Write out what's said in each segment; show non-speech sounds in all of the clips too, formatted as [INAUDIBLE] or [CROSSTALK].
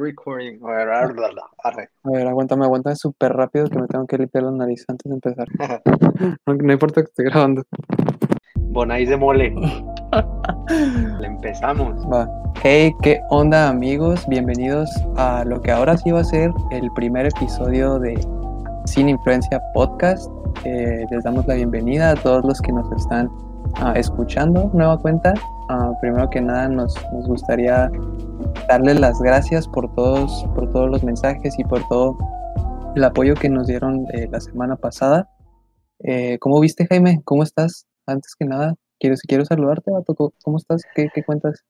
recording. A ver, arre. A ver, aguántame, aguántame súper rápido que me tengo que limpiar la nariz antes de empezar. [LAUGHS] no, no importa que esté grabando. Bonais de mole. [LAUGHS] Le empezamos. Va. Hey, ¿qué onda amigos? Bienvenidos a lo que ahora sí va a ser el primer episodio de Sin Influencia Podcast. Eh, les damos la bienvenida a todos los que nos están ah, escuchando, nueva cuenta. Ah, primero que nada nos, nos gustaría darles las gracias por todos, por todos los mensajes y por todo el apoyo que nos dieron eh, la semana pasada. Eh, ¿Cómo viste, Jaime? ¿Cómo estás? Antes que nada, quiero, quiero saludarte, vato. ¿Cómo estás? ¿Qué, qué cuentas?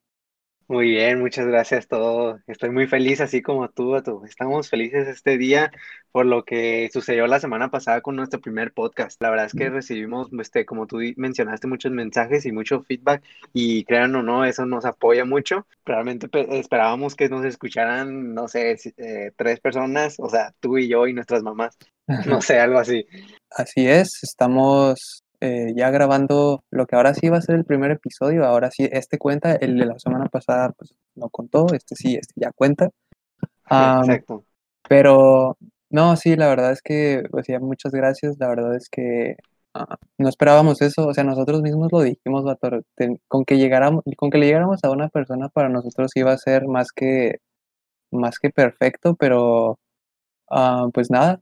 Muy bien, muchas gracias todo. Estoy muy feliz, así como tú, Vato. Estamos felices este día por lo que sucedió la semana pasada con nuestro primer podcast. La verdad es que recibimos, este, como tú mencionaste, muchos mensajes y mucho feedback y crean o no, eso nos apoya mucho. Realmente pe- esperábamos que nos escucharan, no sé, eh, tres personas, o sea, tú y yo y nuestras mamás, no sé, algo así. Así es, estamos eh, ya grabando lo que ahora sí va a ser el primer episodio. Ahora sí, este cuenta, el de la semana pasada pues no contó, este sí, este ya cuenta. Am, Exacto. pero no, sí, la verdad es que, pues ya muchas gracias. La verdad es que ah, no esperábamos eso, o sea, nosotros mismos lo dijimos, vato, te- con que llegáramos, con que le llegáramos a una persona para nosotros iba a ser más que, más que perfecto, pero ah, pues nada,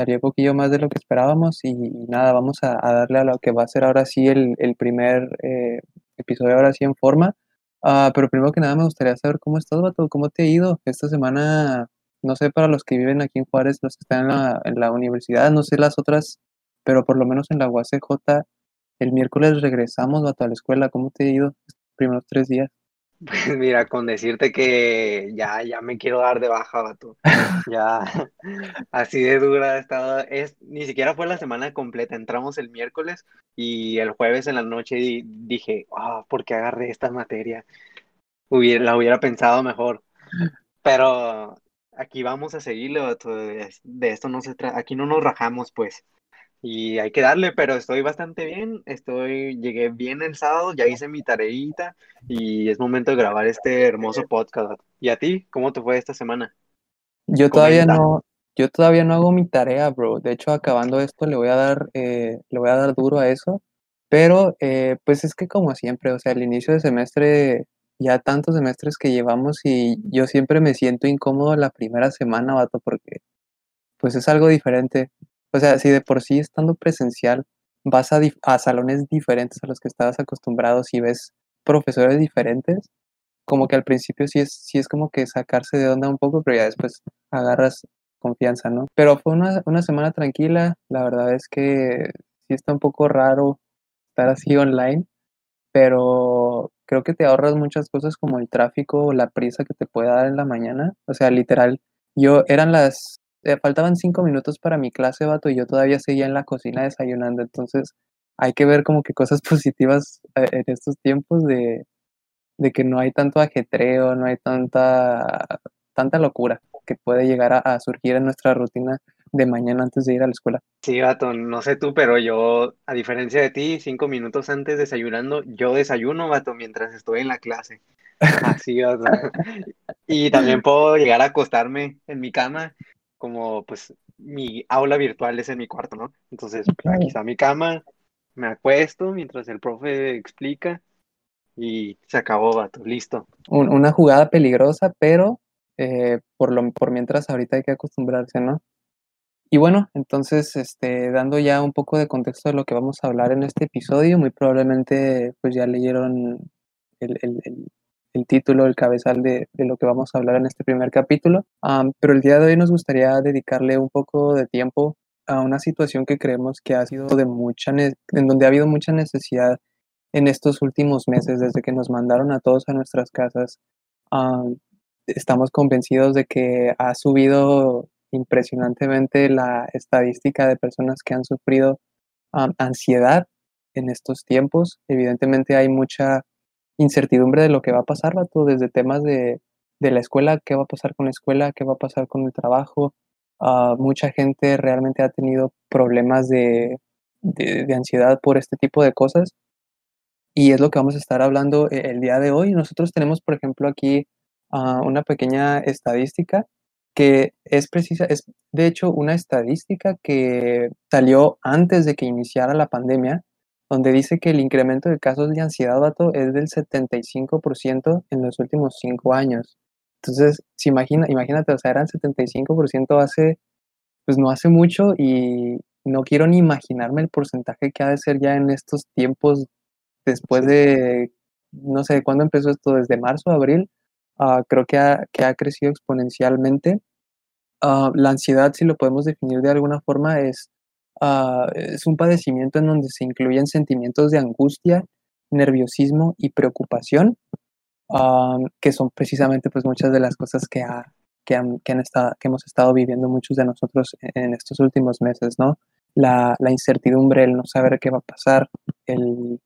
salió un poquillo más de lo que esperábamos y, y nada, vamos a, a darle a lo que va a ser ahora sí el, el primer eh, episodio, ahora sí en forma. Ah, pero primero que nada me gustaría saber cómo estás, vato, cómo te ha ido esta semana, no sé, para los que viven aquí en Juárez, los que están en la, en la universidad, no sé las otras, pero por lo menos en la UACJ, el miércoles regresamos, vato, a la escuela, ¿cómo te ha ido estos primeros tres días? Pues mira, con decirte que ya, ya me quiero dar de baja, vato. [LAUGHS] Ya, así de dura ha estado. Es, ni siquiera fue la semana completa. Entramos el miércoles y el jueves en la noche di- dije, ah, ¿por qué agarré esta materia? Hubiera, la hubiera pensado mejor. Pero aquí vamos a seguirle, vato. De, de esto no se trata. Aquí no nos rajamos, pues. Y hay que darle, pero estoy bastante bien. Estoy, llegué bien el sábado, ya hice mi tareita y es momento de grabar este hermoso podcast. ¿Y a ti? ¿Cómo te fue esta semana? Yo todavía Comenta. no, yo todavía no hago mi tarea, bro. De hecho, acabando esto, le voy a dar, eh, le voy a dar duro a eso. Pero, eh, pues es que como siempre, o sea, el inicio de semestre, ya tantos semestres que llevamos y yo siempre me siento incómodo la primera semana, vato, porque pues es algo diferente. O sea, si de por sí estando presencial vas a, a salones diferentes a los que estabas acostumbrados y ves profesores diferentes, como que al principio sí es, sí es como que sacarse de onda un poco, pero ya después agarras confianza, ¿no? Pero fue una, una semana tranquila, la verdad es que sí está un poco raro estar así online, pero creo que te ahorras muchas cosas como el tráfico o la prisa que te puede dar en la mañana. O sea, literal, yo eran las, faltaban cinco minutos para mi clase, vato, y yo todavía seguía en la cocina desayunando, entonces hay que ver como que cosas [LAUGHS] positivas eh, en estos tiempos de, de que no hay tanto ajetreo, no hay tanta, tanta locura que puede llegar a, a surgir en nuestra rutina de mañana antes de ir a la escuela. Sí, vato, no sé tú, pero yo, a diferencia de ti, cinco minutos antes desayunando, yo desayuno, vato, mientras estoy en la clase. [LAUGHS] Así, vato. Y también puedo llegar a acostarme en mi cama, como pues mi aula virtual es en mi cuarto, ¿no? Entonces, Claro. aquí está mi cama, me acuesto mientras el profe explica y se acabó, vato, listo. Un- una jugada peligrosa, pero eh, por lo, por mientras ahorita hay que acostumbrarse, ¿no? Y bueno, entonces, este, dando ya un poco de contexto de lo que vamos a hablar en este episodio, muy probablemente pues ya leyeron el, el- el- el título, el cabezal de, de lo que vamos a hablar en este primer capítulo. Pero el día de hoy nos gustaría dedicarle un poco de tiempo a una situación que creemos que ha sido de mucha, en donde ha habido mucha necesidad en estos últimos meses, desde que nos mandaron a todos a nuestras casas. Am, estamos convencidos de que ha subido impresionantemente la estadística de personas que han sufrido ansiedad en estos tiempos. Evidentemente hay mucha incertidumbre de lo que va a pasar, vato, desde temas de, de la escuela, qué va a pasar con la escuela, qué va a pasar con el trabajo. Ah, mucha gente realmente ha tenido problemas de, de, ansiedad por este tipo de cosas. Y es lo que vamos a estar hablando eh, el día de hoy. Nosotros tenemos, por ejemplo, aquí ah, una pequeña estadística que es precisa, es de hecho una estadística que salió antes de que iniciara la pandemia, donde dice que el incremento de casos de ansiedad, vato, es del 75% en los últimos cinco años. Entonces, si imagina, imagínate, o sea, eran 75% hace, pues no hace mucho y no quiero ni imaginarme el porcentaje que ha de ser ya en estos tiempos después de, no sé, ¿cuándo empezó esto? Desde marzo, abril, ah, creo que ha, que ha crecido exponencialmente. Ah, la ansiedad, si lo podemos definir de alguna forma, es, ah, es un padecimiento en donde se incluyen sentimientos de angustia, nerviosismo y preocupación, que son precisamente pues muchas de las cosas que, ha, que, han, que, han estado, que hemos estado viviendo muchos de nosotros en estos últimos meses, ¿no? La, la incertidumbre, el no saber qué va a pasar, el,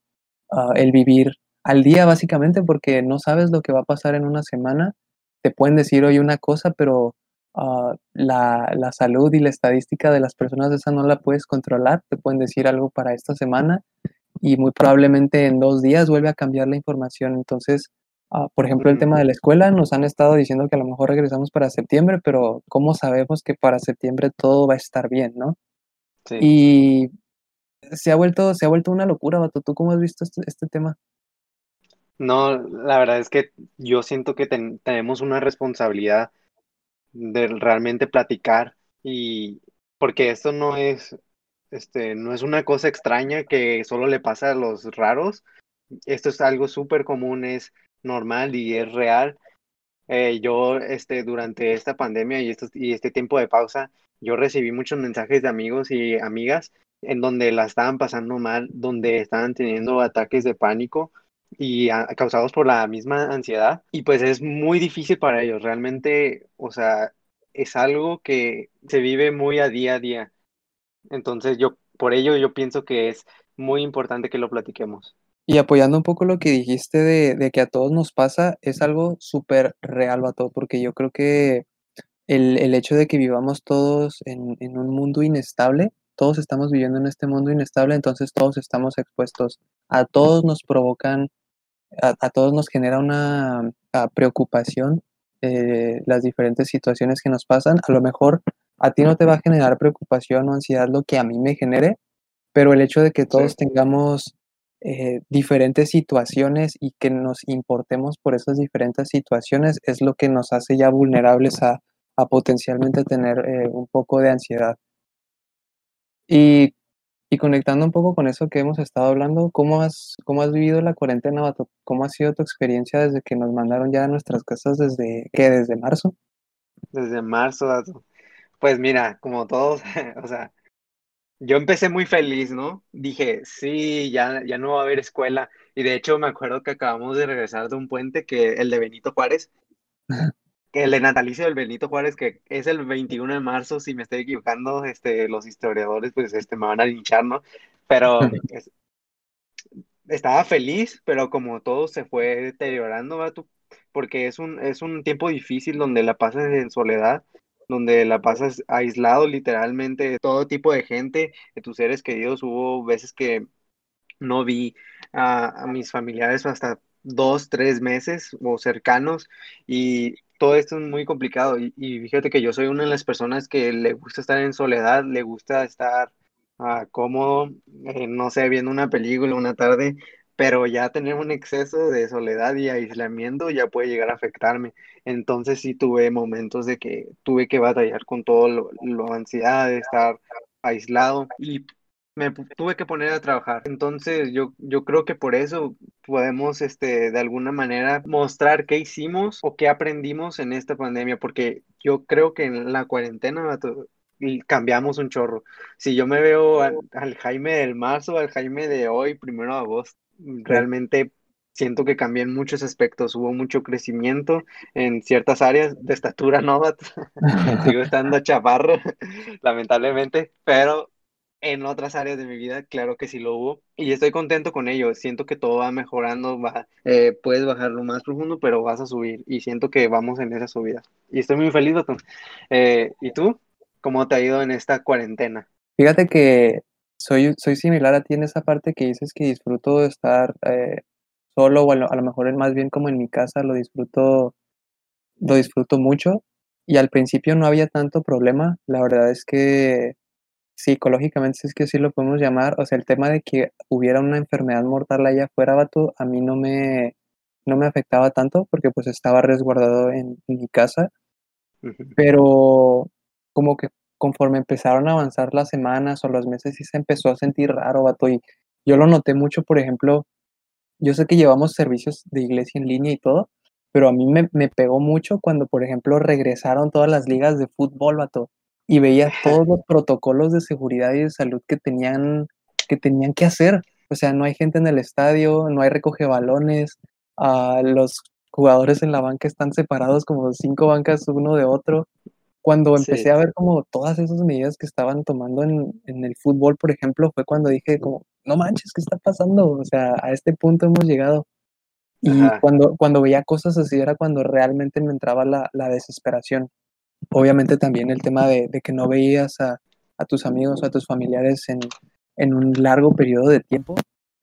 el vivir al día básicamente porque no sabes lo que va a pasar en una semana. Te pueden decir hoy una cosa, pero ah, la, la, salud y la estadística de las personas esa no la puedes controlar. Te pueden decir algo para esta semana y muy probablemente en dos días vuelve a cambiar la información. Entonces, ah, por ejemplo, el tema de la escuela, nos han estado diciendo que a lo mejor regresamos para septiembre, pero ¿cómo sabemos que para septiembre todo va a estar bien, no? Sí. Y se ha vuelto, se ha vuelto una locura, Bato. ¿Tú cómo has visto este, este tema? No, la verdad es que yo siento que tenemos una responsabilidad de realmente platicar y porque esto no es, este, no es una cosa extraña que solo le pasa a los raros. Esto es algo súper común, es normal y es real. Eh, yo, este, durante esta pandemia y, y este tiempo de pausa, yo recibí muchos mensajes de amigos y amigas en donde la estaban pasando mal, donde estaban teniendo ataques de pánico y causados por la misma ansiedad. Y pues es muy difícil para ellos, realmente, o sea, es algo que se vive muy a día a día. Entonces yo, por ello yo pienso que es muy importante que lo platiquemos. Y apoyando un poco lo que dijiste de, de que a todos nos pasa, es algo súper real, todo porque yo creo que el, el, hecho de que vivamos todos en, en un mundo inestable, todos estamos viviendo en este mundo inestable, entonces todos estamos expuestos. A todos nos provocan, a, todos nos genera una preocupación eh, las diferentes situaciones que nos pasan. A lo mejor a ti no te va a generar preocupación o ansiedad lo que a mí me genere, pero el hecho de que todos tengamos eh, diferentes situaciones y que nos importemos por esas diferentes situaciones es lo que nos hace ya vulnerables a, a potencialmente tener eh, un poco de ansiedad. Y, y conectando un poco con eso que hemos estado hablando, ¿cómo has, cómo has vivido la cuarentena? ¿Cómo ha sido tu experiencia desde que nos mandaron ya a nuestras casas desde, ¿qué? ¿Desde marzo? Desde marzo. Pues mira, como todos, [LAUGHS] o sea, yo empecé muy feliz, ¿no? Dije, sí, ya, ya no va a haber escuela. Y de hecho me acuerdo que acabamos de regresar de un puente que el de Benito Juárez, [LAUGHS] el de natalicio del Benito Juárez, que es el 21 de marzo, si me estoy equivocando, este, los historiadores pues este, me van a linchar, ¿no? Pero [LAUGHS] estaba feliz, pero como todo se fue deteriorando, porque es un, es un tiempo difícil donde la pasas en soledad, donde la pasas aislado literalmente de todo tipo de gente, de tus seres queridos. Hubo veces que no vi a, a mis familiares hasta dos, tres meses o cercanos y todo esto es muy complicado y, fíjate que yo soy una de las personas que le gusta estar en soledad, le gusta estar uh, cómodo, eh, no sé, viendo una película una tarde, pero ya tener un exceso de soledad y aislamiento ya puede llegar a afectarme. Entonces sí tuve momentos de que tuve que batallar con todo lo, lo ansiedad de estar aislado y me tuve que poner a trabajar. Entonces yo, yo creo que por eso podemos este, de alguna manera mostrar qué hicimos o qué aprendimos en esta pandemia, porque yo creo que en la cuarentena cambiamos un chorro. Si yo me veo al, Jaime del marzo, al Jaime de hoy, primero de agosto, realmente siento que cambié en muchos aspectos. Hubo mucho crecimiento en ciertas áreas de estatura, no, [LAUGHS] sigo estando chaparro, [LAUGHS] lamentablemente, pero en otras áreas de mi vida, claro que sí lo hubo. Y estoy contento con ello. Siento que todo va mejorando, va, eh, puedes bajar lo más profundo, pero vas a subir. Y siento que vamos en esa subida. Y estoy muy feliz, Baton. Eh, ¿Y tú? ¿Cómo te ha ido en esta cuarentena? Fíjate que soy, soy similar a ti en esa parte que dices que disfruto de estar eh, solo, o a lo, a lo mejor más bien como en mi casa, lo disfruto lo disfruto mucho y al principio no había tanto problema. La verdad es que psicológicamente, si es que sí lo podemos llamar, o sea, el tema de que hubiera una enfermedad mortal allá afuera, vato, a mí no me, no me afectaba tanto porque pues estaba resguardado en, en mi casa, pero como que conforme empezaron a avanzar las semanas o los meses, sí se empezó a sentir raro, vato, y yo lo noté mucho, por ejemplo, yo sé que llevamos servicios de iglesia en línea y todo, pero a mí me, me pegó mucho cuando, por ejemplo, regresaron todas las ligas de fútbol, vato, y veía todos los protocolos de seguridad y de salud que tenían que, tenían que hacer. O sea, no hay gente en el estadio, no hay recoge balones, ah, los jugadores en la banca están separados como cinco bancas uno de otro. Cuando empecé Sí, a ver como todas esas medidas que estaban tomando en, en el fútbol, por ejemplo, fue cuando dije como, no manches, ¿qué está pasando? O sea, a este punto hemos llegado. Y ajá, cuando, cuando veía cosas así era cuando realmente me entraba la, la desesperación. Obviamente también el tema de, de que no veías a, a tus amigos o a tus familiares en, en un largo periodo de tiempo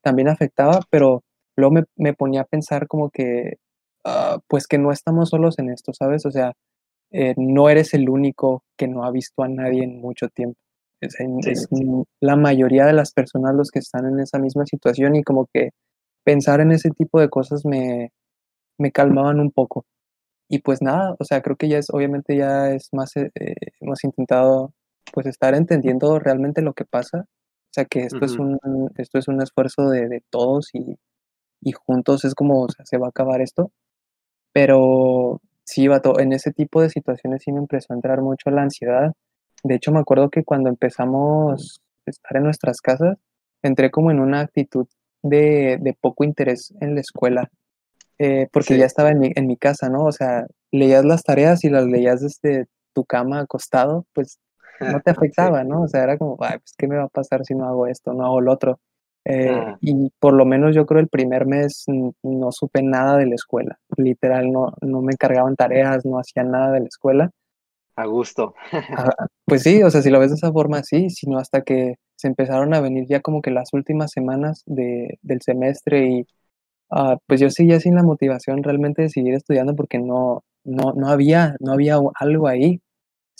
también afectaba, pero luego me, me ponía a pensar como que, ah, pues que no estamos solos en esto, ¿sabes? O sea, eh, no eres el único que no ha visto a nadie en mucho tiempo. Es, sí, la mayoría de las personas los que están en esa misma situación y como que pensar en ese tipo de cosas me, me calmaban un poco. Y pues nada, o sea, creo que ya es, obviamente ya es más, eh, eh, hemos intentado pues estar entendiendo realmente lo que pasa. O sea, que esto es un, esto es un esfuerzo de, de todos y, y juntos es como, o sea, se va a acabar esto. Pero sí, vato, en ese tipo de situaciones sí me empezó a entrar mucho la ansiedad. De hecho, me acuerdo que cuando empezamos a estar en nuestras casas, entré como en una actitud de, de poco interés en la escuela, eh, porque ya estaba en mi, en mi casa, ¿no? O sea, leías las tareas y las leías desde tu cama acostado, pues no te [LAUGHS] sí, afectaba, ¿no? O sea, era como, ay, pues, ¿qué me va a pasar si no hago esto, no hago lo otro? Eh, y por lo menos yo creo el primer mes no supe nada de la escuela. Literal, no, no me encargaban tareas, no hacía nada de la escuela. a gusto. Ajá, [LAUGHS] pues sí, o sea, si lo ves de esa forma, sí, sino hasta que se empezaron a venir ya como que las últimas semanas de, del semestre y ah, pues yo seguía sin la motivación realmente de seguir estudiando porque no, no, no había, no había algo ahí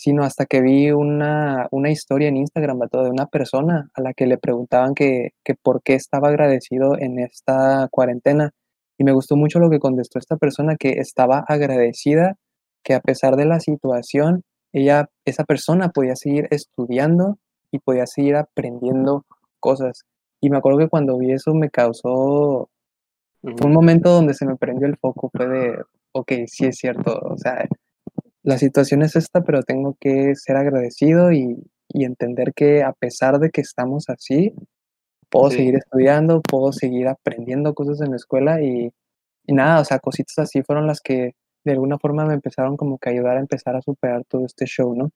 sino hasta que vi una, una historia en Instagram, de una persona a la que le preguntaban que, que por qué estaba agradecido en esta cuarentena. Y me gustó mucho lo que contestó esta persona, que estaba agradecida que a pesar de la situación, ella, esa persona podía seguir estudiando y podía seguir aprendiendo cosas. Y me acuerdo que cuando vi eso me causó, fue un momento donde se me prendió el foco, fue de, ok, sí es cierto, o sea, la situación es esta, pero tengo que ser agradecido y, y entender que a pesar de que estamos así, puedo Sí, seguir estudiando, puedo seguir aprendiendo cosas en la escuela y, y nada, o sea, cositas así fueron las que de alguna forma me empezaron como que a ayudar a empezar a superar todo este show, ¿no?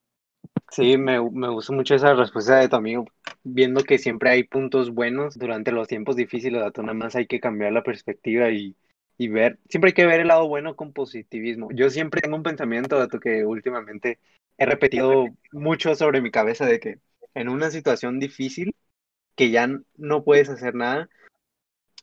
Sí, me, me gustó mucho esa respuesta de tu amigo, viendo que siempre hay puntos buenos durante los tiempos difíciles, dato, nada más hay que cambiar la perspectiva y, y ver, siempre hay que ver el lado bueno con positivismo. Yo siempre tengo un pensamiento, dato, que últimamente he repetido mucho sobre mi cabeza de que en una situación difícil, que ya no puedes hacer nada,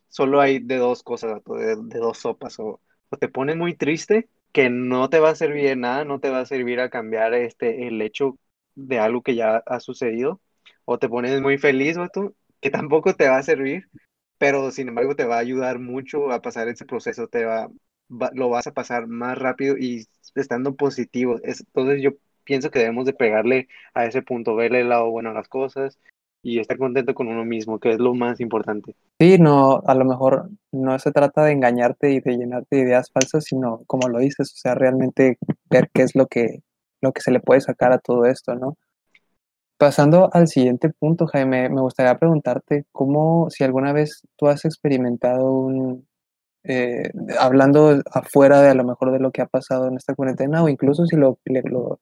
solo hay de dos cosas, de, de dos sopas. O, o te pones muy triste, que no te va a servir de nada, no te va a servir a cambiar este, el hecho de algo que ya ha sucedido. O te pones muy feliz, vato, que tampoco te va a servir, pero sin embargo te va a ayudar mucho a pasar ese proceso, te va, va- lo vas a pasar más rápido y estando positivo. Es- entonces yo pienso que debemos de pegarle a ese punto, verle el lado bueno a las cosas y estar contento con uno mismo, que es lo más importante. Sí, no, a lo mejor no se trata de engañarte y de llenarte de ideas falsas, sino como lo dices, o sea, realmente ver qué es lo que, lo que se le puede sacar a todo esto, ¿no? Pasando al siguiente punto, Jaime, me gustaría preguntarte cómo, si alguna vez tú has experimentado un, eh, hablando afuera de a lo mejor de lo que ha pasado en esta cuarentena o incluso si lo, lo,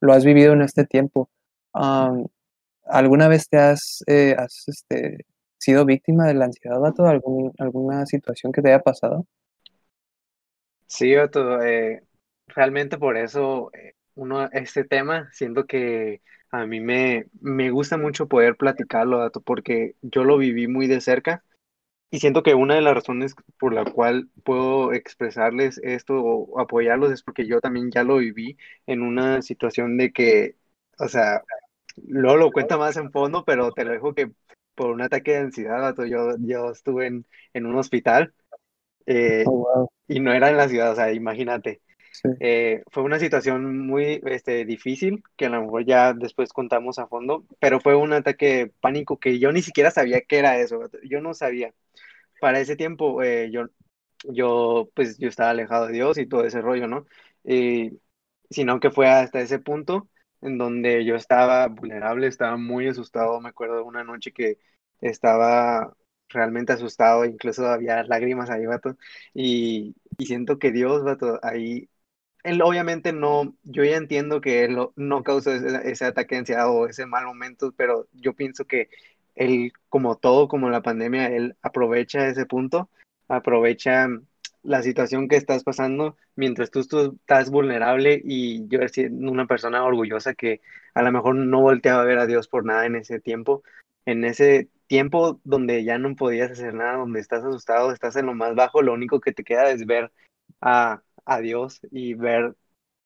lo has vivido en este tiempo, am, ¿alguna vez te has, eh, has, este, sido víctima de la ansiedad, vato? ¿Algún, alguna situación que te haya pasado? Sí, Otto, eh, realmente por eso eh, uno, este tema, siento que a mí me, me gusta mucho poder platicarlo, Otto, porque yo lo viví muy de cerca y siento que una de las razones por la cual puedo expresarles esto o apoyarlos es porque yo también ya lo viví en una situación de que, o sea, luego lo cuenta más en fondo, pero te lo dejo que por un ataque de ansiedad, yo, yo estuve en, en un hospital eh, Oh, y no era en la ciudad, o sea, imagínate. Eh, fue una situación muy este, difícil, que a lo mejor ya después contamos a fondo, pero fue un ataque de pánico que yo ni siquiera sabía qué era eso, yo no sabía. Para ese tiempo eh, yo, yo, pues yo estaba alejado de Dios y todo ese rollo, ¿no? Y, sino que fue hasta ese punto en donde yo estaba vulnerable, estaba muy asustado, me acuerdo de una noche que estaba realmente asustado, incluso había lágrimas ahí, vato, y, y siento que Dios, vato, ahí él obviamente no, yo ya entiendo que él no causó ese, ese, ataque de ansiedad o ese mal momento, pero yo pienso que él, como todo, como la pandemia, él aprovecha ese punto, aprovecha la situación que estás pasando mientras tú, tú estás vulnerable y yo siendo una persona orgullosa que a lo mejor no volteaba a ver a Dios por nada en ese tiempo, en ese tiempo donde ya no podías hacer nada, donde estás asustado, estás en lo más bajo, lo único que te queda es ver a a Dios y ver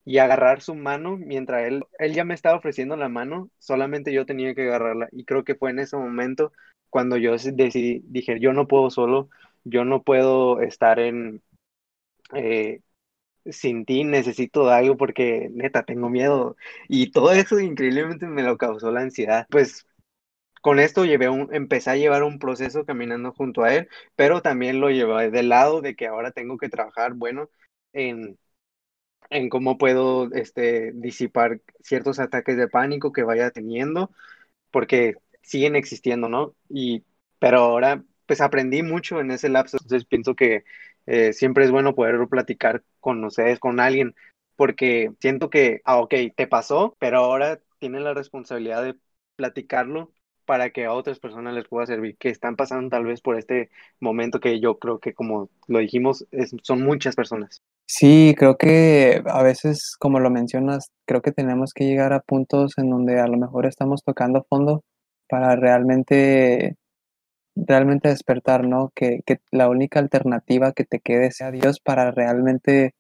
y agarrar su mano mientras él, él ya me estaba ofreciendo la mano, solamente yo tenía que agarrarla. Y creo que fue en ese momento cuando yo decidí, dije, yo no puedo solo, yo no puedo estar en, eh, sin ti, necesito algo porque neta, tengo miedo. Y todo eso increíblemente me lo causó la ansiedad. Pues con esto llevé un, empecé a llevar un proceso caminando junto a él, pero también lo llevé del lado de que ahora tengo que trabajar, bueno, en, en cómo puedo este, disipar ciertos ataques de pánico que vaya teniendo, porque siguen existiendo, ¿no? Y, pero ahora, pues aprendí mucho en ese lapso, entonces pienso que eh, siempre es bueno poder platicar con ustedes, con alguien, porque siento que, ah, ok, te pasó, pero ahora tienen la responsabilidad de platicarlo para que a otras personas les pueda servir, que están pasando tal vez por este momento que yo creo que, como lo dijimos, son muchas personas. Sí, creo que a veces, como lo mencionas, creo que tenemos que llegar a puntos en donde a lo mejor estamos tocando fondo para realmente, realmente despertar, ¿no? Que, que la única alternativa que te quede sea Dios para realmente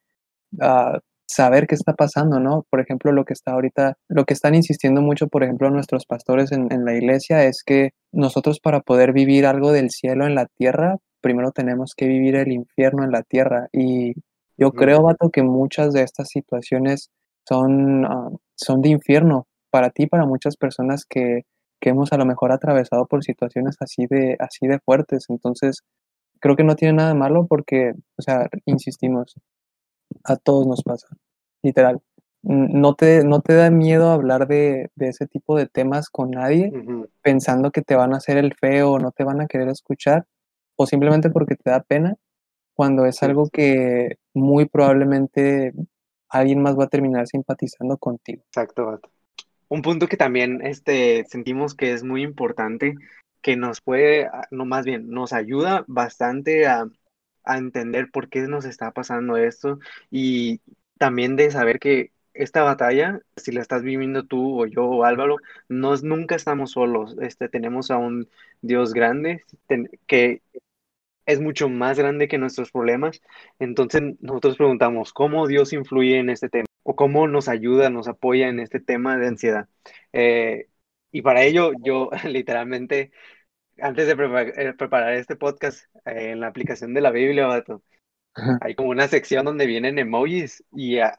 uh, saber qué está pasando, ¿no? Por ejemplo, lo que está ahorita, lo que están insistiendo mucho, por ejemplo, nuestros pastores en, en la iglesia es que nosotros para poder vivir algo del cielo en la tierra, primero tenemos que vivir el infierno en la tierra y yo creo, Vato, que muchas de estas situaciones son, uh, son de infierno para ti, para muchas personas que, que, hemos a lo mejor atravesado por situaciones así de, así de fuertes. Entonces, creo que no tiene nada de malo porque, o sea, insistimos, a todos nos pasa, literal. No te, no te da miedo hablar de, de ese tipo de temas con nadie uh -huh. pensando que te van a hacer el feo o no te van a querer escuchar o simplemente porque te da pena cuando es algo que muy probablemente alguien más va a terminar simpatizando contigo. Exacto. Un punto que también este, sentimos que es muy importante, que nos puede, no más bien, nos ayuda bastante a, a entender por qué nos está pasando esto y también de saber que esta batalla, si la estás viviendo tú o yo o Álvaro, nos, nunca estamos solos. Este, tenemos a un Dios grande que es mucho más grande que nuestros problemas. Entonces nosotros preguntamos, ¿cómo Dios influye en este tema? ¿O cómo nos ayuda, nos apoya en este tema de ansiedad? Eh, y para ello yo [LAUGHS] literalmente, antes de preparar, preparar este podcast, eh, en la aplicación de la Biblia, vato, hay como una sección donde vienen emojis y uh,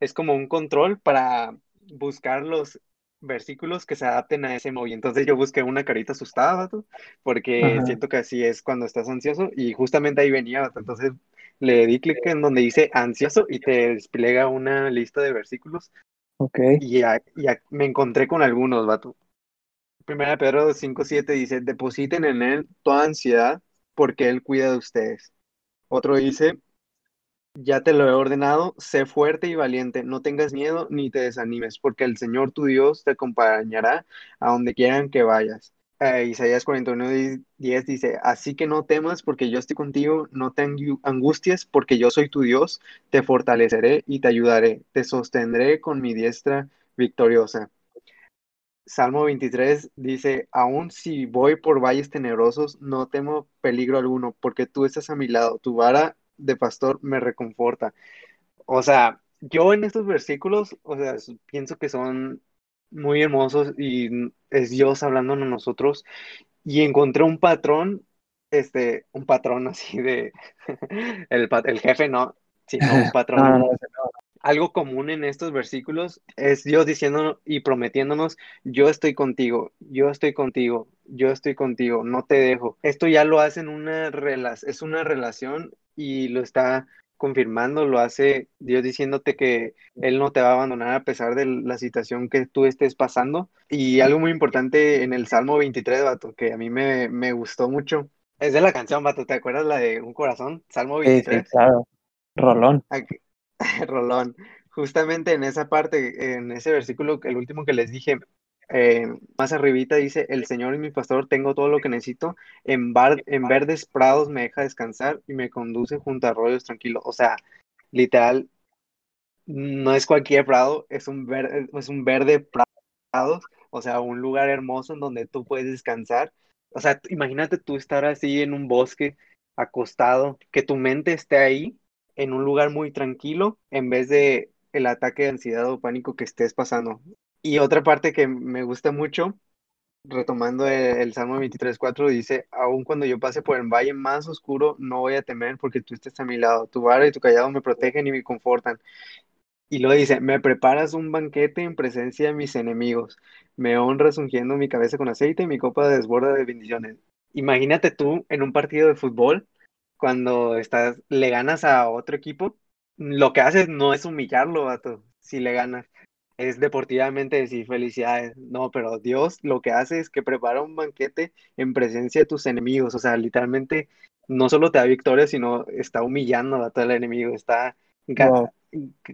es como un control para buscar los versículos que se adapten a ese emoji. Entonces yo busqué una carita asustada, vato, porque Ajá. siento que así es cuando estás ansioso y justamente ahí venía, vato. Entonces le di clic en donde dice ansioso y te despliega una lista de versículos. Ok. Y, ya, ya me encontré con algunos, vato. Primera Pedro 5.7 dice, depositen en él toda ansiedad porque él cuida de ustedes. Otro dice, ya te lo he ordenado, sé fuerte y valiente, no tengas miedo ni te desanimes, porque el Señor tu Dios te acompañará a donde quieran que vayas. Eh, Isaías 41, 10 dice, así que no temas porque yo estoy contigo, no te angusties porque yo soy tu Dios, te fortaleceré y te ayudaré, te sostendré con mi diestra victoriosa. Salmo 23 dice, aun si voy por valles tenebrosos, no temo peligro alguno, porque tú estás a mi lado, tu vara de pastor me reconforta. O sea, yo en estos versículos, o sea, pienso que son muy hermosos y es Dios hablándonos a nosotros y encontré un patrón, este, un patrón [LAUGHS] así de, [LAUGHS] el, el jefe no, sino un [LAUGHS] patrón algo común en estos versículos es Dios diciéndonos y prometiéndonos, yo estoy contigo, yo estoy contigo, yo estoy contigo, no te dejo. Esto ya lo hace en una relación, es una relación y lo está confirmando, lo hace Dios diciéndote que Él no te va a abandonar a pesar de la situación que tú estés pasando. Y algo muy importante en el Salmo 23, vato, que a mí me, me gustó mucho, es de la canción, vato, ¿te acuerdas la de Un Corazón? Salmo 23. Sí, claro. Rolón. [LAUGHS] Rolón. Justamente en esa parte, en ese versículo, el último que les dije, eh, más arribita dice, el Señor es mi pastor, tengo todo lo que necesito, en, en verdes prados me deja descansar y me conduce junto a arroyos tranquilos. O sea, literal, no es cualquier prado, es un, verde, es un verde prado, o sea, un lugar hermoso en donde tú puedes descansar. O sea, imagínate tú estar así en un bosque, acostado, que tu mente esté ahí en un lugar muy tranquilo en vez de el ataque de ansiedad o pánico que estés pasando. Y otra parte que me gusta mucho, retomando el, Salmo 23.4, dice, aun cuando yo pase por el valle más oscuro, no voy a temer porque tú estás a mi lado. Tu vara y tu callado me protegen y me confortan. Y luego dice, me preparas un banquete en presencia de mis enemigos. Me honras ungiendo mi cabeza con aceite y mi copa desborda de bendiciones. Imagínate tú en un partido de fútbol cuando estás, le ganas a otro equipo, lo que haces no es humillarlo, vato, si le ganas. Es deportivamente decir felicidades. No, pero Dios lo que hace es que prepara un banquete en presencia de tus enemigos. O sea, literalmente no solo te da victoria, sino está humillando a todo el enemigo. Está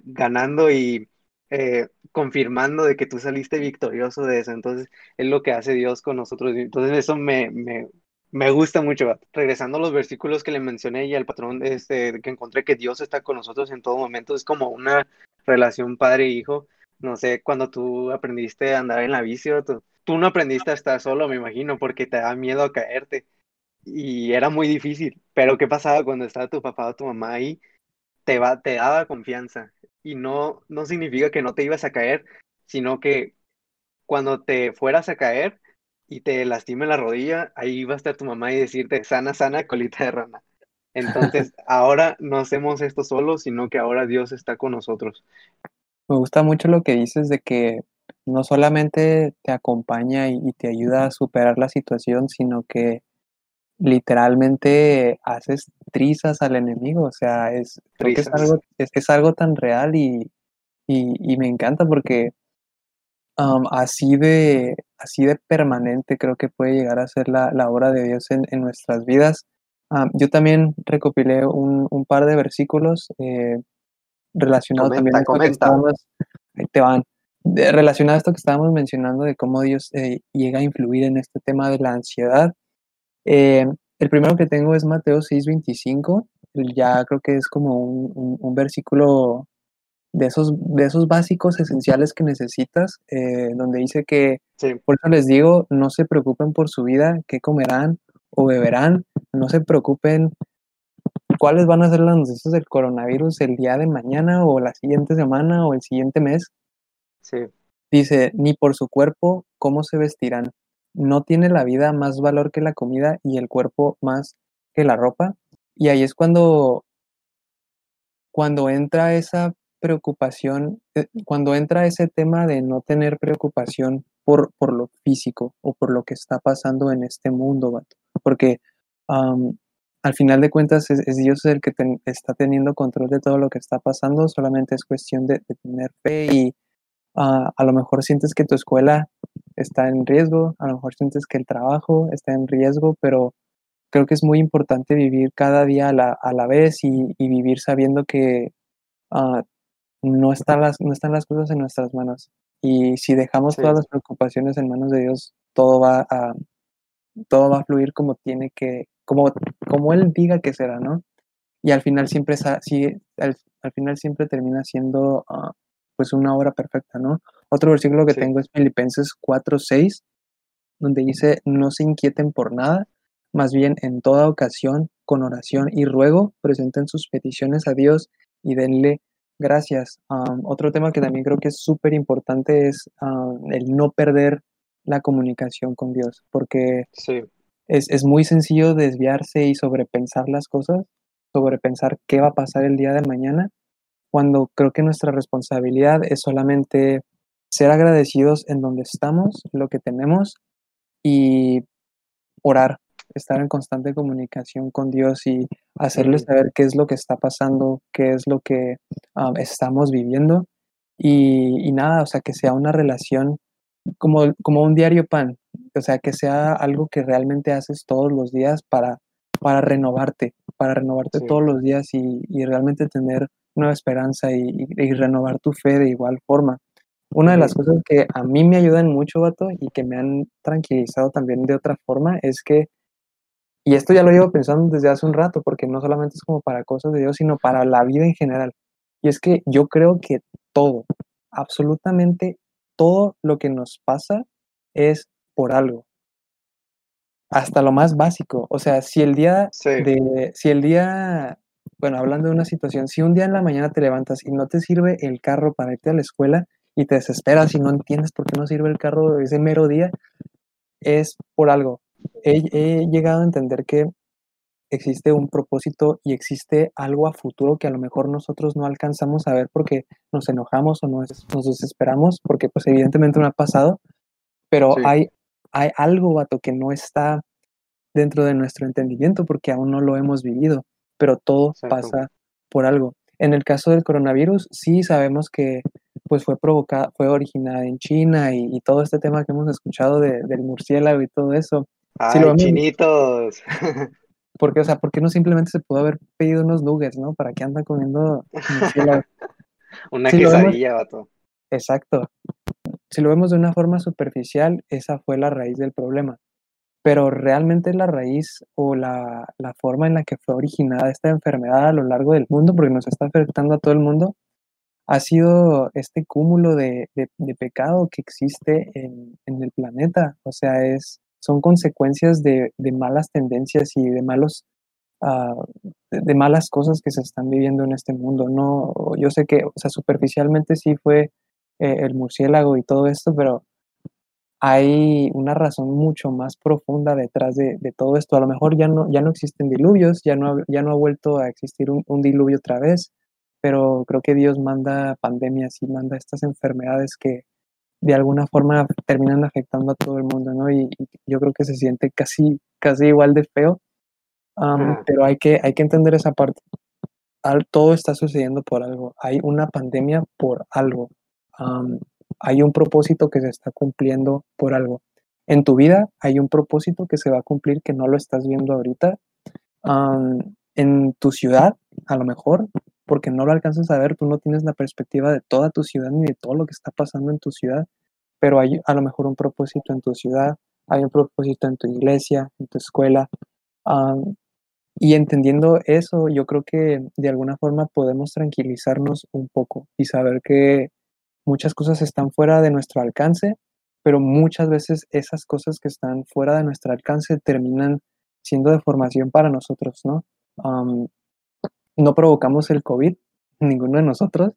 ganando y eh, confirmando de que tú saliste victorioso de eso. Entonces, es lo que hace Dios con nosotros. Entonces, eso me, me, me gusta mucho. Regresando a los versículos que le mencioné y al patrón este, que encontré que Dios está con nosotros en todo momento, es como una relación padre-hijo. No sé, cuando tú aprendiste a andar en la bici, tú, tú no aprendiste a estar solo, me imagino, porque te da miedo a caerte. Y era muy difícil. Pero ¿qué pasaba cuando estaba tu papá o tu mamá ahí? Te, va, te daba confianza. Y no, no significa que no te ibas a caer, sino que cuando te fueras a caer, y te lastime la rodilla, ahí va a estar tu mamá y decirte, sana, sana, colita de rana. Entonces, [LAUGHS] ahora no hacemos esto solo, sino que ahora Dios está con nosotros. Me gusta mucho lo que dices de que no solamente te acompaña y, te ayuda a superar la situación, sino que literalmente haces trizas al enemigo. O sea, es, es algo, es, es algo tan real y, y, y me encanta porque así, de, así de permanente creo que puede llegar a ser la, la obra de Dios en, en nuestras vidas. yo también recopilé un, un par de versículos eh, relacionados también a esto que estábamos, ahí te van, relacionado a esto que estábamos mencionando de cómo Dios eh, llega a influir en este tema de la ansiedad. Eh, el primero que tengo es Mateo 6:25, ya creo que es como un, un, un versículo de esos, de esos básicos esenciales que necesitas, eh, donde dice que, por eso les digo, no se preocupen por su vida, qué comerán o beberán, no se preocupen cuáles van a ser las noticias del coronavirus el día de mañana o la siguiente semana o el siguiente mes. Dice, ni por su cuerpo, cómo se vestirán. No tiene la vida más valor que la comida y el cuerpo más que la ropa. Y ahí es cuando, cuando entra esa preocupación, eh, cuando entra ese tema de no tener preocupación por, por lo físico o por lo que está pasando en este mundo, porque al final de cuentas es, Dios el que está teniendo control de todo lo que está pasando, solamente es cuestión de, tener fe y ah, a lo mejor sientes que tu escuela está en riesgo, a lo mejor sientes que el trabajo está en riesgo, pero creo que es muy importante vivir cada día a la, a la vez y, vivir sabiendo que uh, no están las, no están las cosas en nuestras manos. Y si dejamos todas las preocupaciones en manos de Dios, todo va a, todo va a fluir como tiene que, como, como Él diga que será, ¿no? Y al final siempre, al, al, final siempre termina siendo ah, pues una obra perfecta, ¿no? Otro versículo que Sí. tengo es Filipenses 4:6, donde dice, no se inquieten por nada, más bien en toda ocasión, con oración y ruego, presenten sus peticiones a Dios y denle gracias. Um, otro tema que también creo que es súper importante es um, el no perder la comunicación con Dios, porque Sí, es, es muy sencillo desviarse y sobrepensar las cosas, sobrepensar qué va a pasar el día de mañana, cuando creo que nuestra responsabilidad es solamente ser agradecidos en donde estamos, lo que tenemos y orar, estar en constante comunicación con Dios y hacerle saber qué es lo que está pasando, qué es lo que um, estamos viviendo y, y nada, o sea, que sea una relación como, como un diario pan, o sea, que sea algo que realmente haces todos los días para, para renovarte, para renovarte Sí. todos los días y, y realmente tener nueva esperanza y, y- y renovar tu fe de igual forma. Una de las cosas que a mí me ayudan mucho, vato, y que me han tranquilizado también de otra forma, es que, y esto ya lo llevo pensando desde hace un rato, porque no solamente es como para cosas de Dios, sino para la vida en general. Y es que yo creo que todo, absolutamente todo lo que nos pasa es por algo. Hasta lo más básico. O sea, si el día Sí. de, si el día, bueno, hablando de una situación, si un día en la mañana te levantas y no te sirve el carro para irte a la escuela y te desesperas y no entiendes por qué no sirve el carro ese mero día, es por algo. He, he llegado a entender que existe un propósito y existe algo a futuro que a lo mejor nosotros no alcanzamos a ver porque nos enojamos o nos, nos desesperamos, porque pues evidentemente no ha pasado, pero Sí. hay, hay algo, vato, que no está dentro de nuestro entendimiento porque aún no lo hemos vivido, pero todo Exacto. pasa por algo. En el caso del coronavirus, sí sabemos que pues fue provocada, fue originada en China y, y todo este tema que hemos escuchado de- del murciélago y todo eso. Sí, lo Ay, hemos- chinitos. [LAUGHS] Porque, o sea, ¿por qué no simplemente se pudo haber pedido unos nuggets, ¿no? ¿Para qué andan comiendo murciélago? [LAUGHS] Una Sí, quesadilla, vato. Exacto. Si lo vemos de una forma superficial, esa fue la raíz del problema. Pero realmente la raíz o la, la forma en la que fue originada esta enfermedad a lo largo del mundo, porque nos está afectando a todo el mundo, ha sido este cúmulo de, de- pecado que existe en, en el planeta. O sea, es, son consecuencias de, de malas tendencias y de malos ah, de malas cosas que se están viviendo en este mundo. No, yo sé que, o sea, superficialmente sí fue eh, el murciélago y todo esto, pero hay una razón mucho más profunda detrás de, de todo esto. A lo mejor ya no, ya no existen diluvios, ya no, ya no ha vuelto a existir un, un diluvio otra vez, pero creo que Dios manda pandemias y manda estas enfermedades que de alguna forma terminan afectando a todo el mundo, ¿no? Y, y yo creo que se siente casi, casi igual de feo, Ajá. pero hay que, hay que entender esa parte. Al- todo está sucediendo por algo. Hay una pandemia por algo. Hay un propósito que se está cumpliendo por algo. En tu vida hay un propósito que se va a cumplir que no lo estás viendo ahorita. Am, en tu ciudad, a lo mejor, porque no lo alcanzas a ver, tú no tienes la perspectiva de toda tu ciudad ni de todo lo que está pasando en tu ciudad, pero hay a lo mejor un propósito en tu ciudad, hay un propósito en tu iglesia, en tu escuela. y entendiendo eso, yo creo que de alguna forma podemos tranquilizarnos un poco y saber que muchas cosas están fuera de nuestro alcance, pero muchas veces esas cosas que están fuera de nuestro alcance terminan siendo de formación para nosotros, ¿no? No provocamos el COVID, ninguno de nosotros,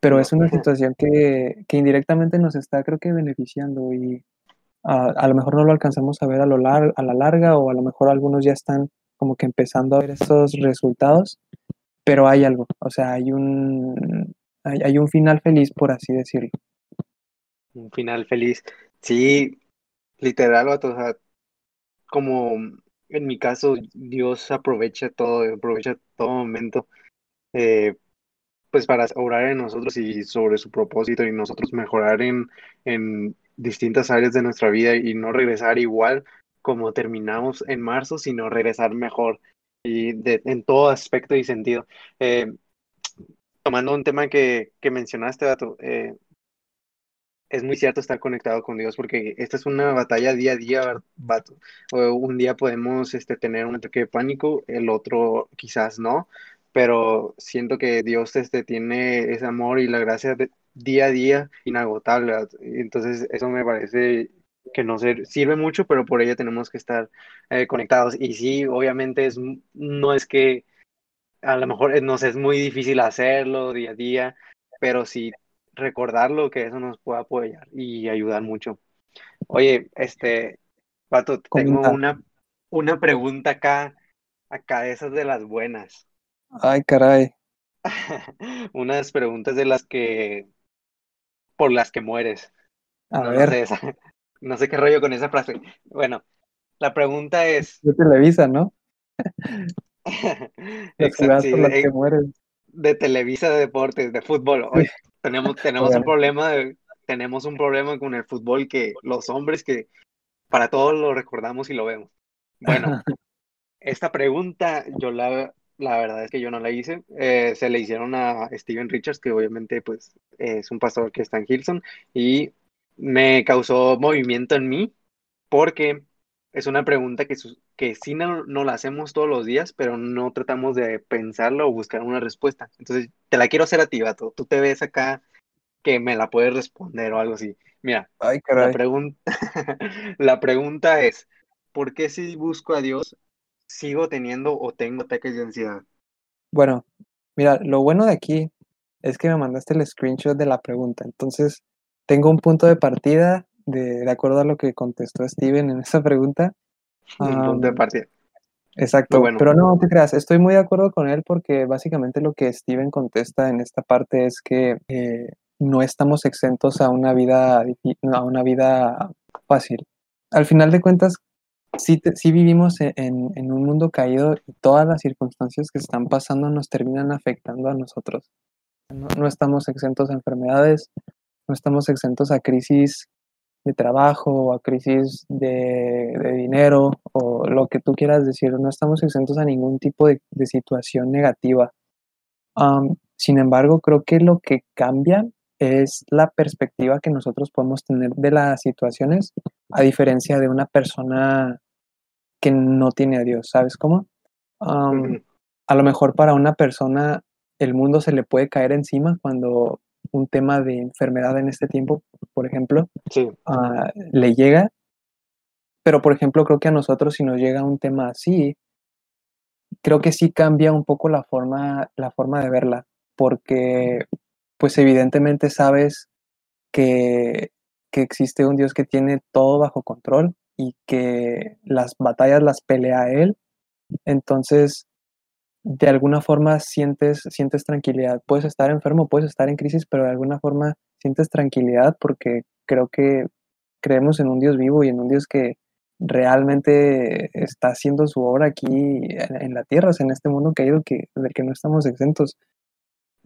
pero es una situación que, que indirectamente nos está, creo que, beneficiando y a, a lo mejor no lo alcanzamos a ver a, lo lar- a la larga o a lo mejor algunos ya están como que empezando a ver esos resultados, pero hay algo, o sea, hay un, hay, hay un final feliz, por así decirlo. Un final feliz. Sí, literal, o sea, como en mi caso, Dios aprovecha todo, aprovecha todo momento, eh, pues para obrar en nosotros y sobre su propósito y nosotros mejorar en, en distintas áreas de nuestra vida y no regresar igual como terminamos en marzo, sino regresar mejor y en todo aspecto y sentido. Eh, tomando un tema que, que mencionaste, Dato, eh, es muy cierto estar conectado con Dios porque esta es una batalla día a día, vato. Un día podemos este, tener un ataque de pánico, el otro quizás no, pero siento que Dios este, tiene ese amor y la gracia de, día a día inagotable. Entonces, eso me parece que no sirve mucho, pero por ello tenemos que estar eh, conectados. Y sí, obviamente es, no es que a lo mejor nos es muy difícil hacerlo día a día, pero sí recordarlo que eso nos puede apoyar y ayudar mucho. Oye, este, Pato, tengo una, una pregunta acá, acá de esas de las buenas. Ay, caray. [LAUGHS] Unas preguntas de las que, por las que mueres. A ver. [LAUGHS] No sé, qué rollo con esa frase. Bueno, la pregunta es. De Televisa, ¿no? [LAUGHS] Exacto. de, de, Televisa de deportes, de fútbol. Hoy tenemos, tenemos un problema, tenemos un problema con el fútbol que los hombres que para todos lo recordamos y lo vemos. Bueno, [LAUGHS] esta pregunta yo la, la verdad es que yo no la hice. Eh, se le hicieron a Steven Richards, que obviamente pues es un pastor que está en Hilson, y me causó movimiento en mí porque es una pregunta que, que sí no, no, la hacemos todos los días, pero no tratamos de pensarlo o buscar una respuesta. Entonces, te la quiero hacer a ti, Vato. Tú te ves acá que me la puedes responder o algo así. Mira, La, pregunta [LAUGHS] la pregunta es, ¿por qué si busco a Dios sigo teniendo o tengo ataques de ansiedad? Bueno, mira, lo bueno de aquí es que me mandaste el screenshot de la pregunta. Entonces, tengo un punto de partida de, de acuerdo a lo que contestó Steven en esa pregunta. [LAUGHS] Punto de partida. Exacto, pero no te creas, estoy muy de acuerdo con él porque básicamente lo que Steven contesta en esta parte es que eh, no estamos exentos a una vida, a una vida fácil. Al final de cuentas, sí, vivimos e, en, en, un mundo caído y todas las circunstancias que están pasando nos terminan afectando a nosotros. No, estamos exentos a enfermedades, no estamos exentos a crisis de trabajo o a crisis de, dinero o lo que tú quieras decir, no estamos exentos a ningún tipo de, situación negativa. sin embargo, creo que lo que cambia es la perspectiva que nosotros podemos tener de las situaciones, a diferencia de una persona que no tiene a Dios, ¿sabes cómo? A lo mejor para una persona el mundo se le puede caer encima cuando un tema de enfermedad en este tiempo, por ejemplo, ah, le llega. Pero, por ejemplo, creo que a nosotros si nos llega un tema así, creo que sí cambia un poco la forma, la forma de verla, porque pues evidentemente sabes que, que existe un Dios que tiene todo bajo control y que las batallas las pelea Él. Entonces, de alguna forma sientes, sientes tranquilidad. Puedes estar enfermo, puedes estar en crisis, pero de alguna forma sientes tranquilidad porque creo que creemos en un Dios vivo y en un Dios que realmente está haciendo su obra aquí en, la tierra, en este mundo caído que, del que no estamos exentos.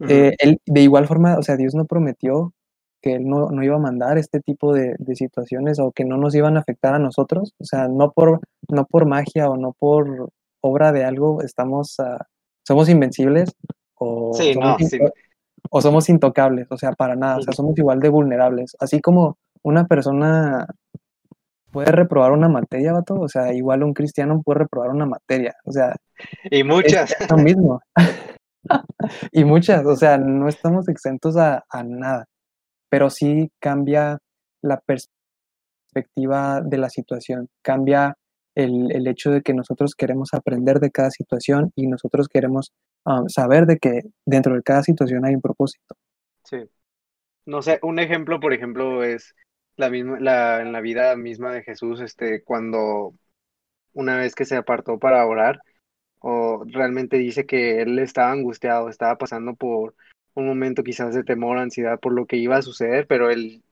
Eh, de igual forma, o sea, Dios no prometió que Él no, no iba a mandar este tipo de, de, situaciones o que no nos iban a afectar a nosotros, o sea, no por, no por magia o no por obra de algo estamos, ah, somos invencibles o, somos o somos intocables, o sea, para nada, o sea, somos igual de vulnerables. Así como una persona puede reprobar una materia, vato, o sea, igual un cristiano puede reprobar una materia, o sea. Y muchas. Es lo mismo. [LAUGHS] y muchas, o sea, no estamos exentos a, a nada, pero sí cambia la perspectiva de la situación, cambia el, hecho de que nosotros queremos aprender de cada situación y nosotros queremos ah, saber de que dentro de cada situación hay un propósito. Sí. No sé, un ejemplo, por ejemplo, es la misma, la, en la vida misma de Jesús, este, cuando una vez que se apartó para orar, o realmente dice que él estaba angustiado, estaba pasando por un momento quizás de temor, ansiedad por lo que iba a suceder, pero él,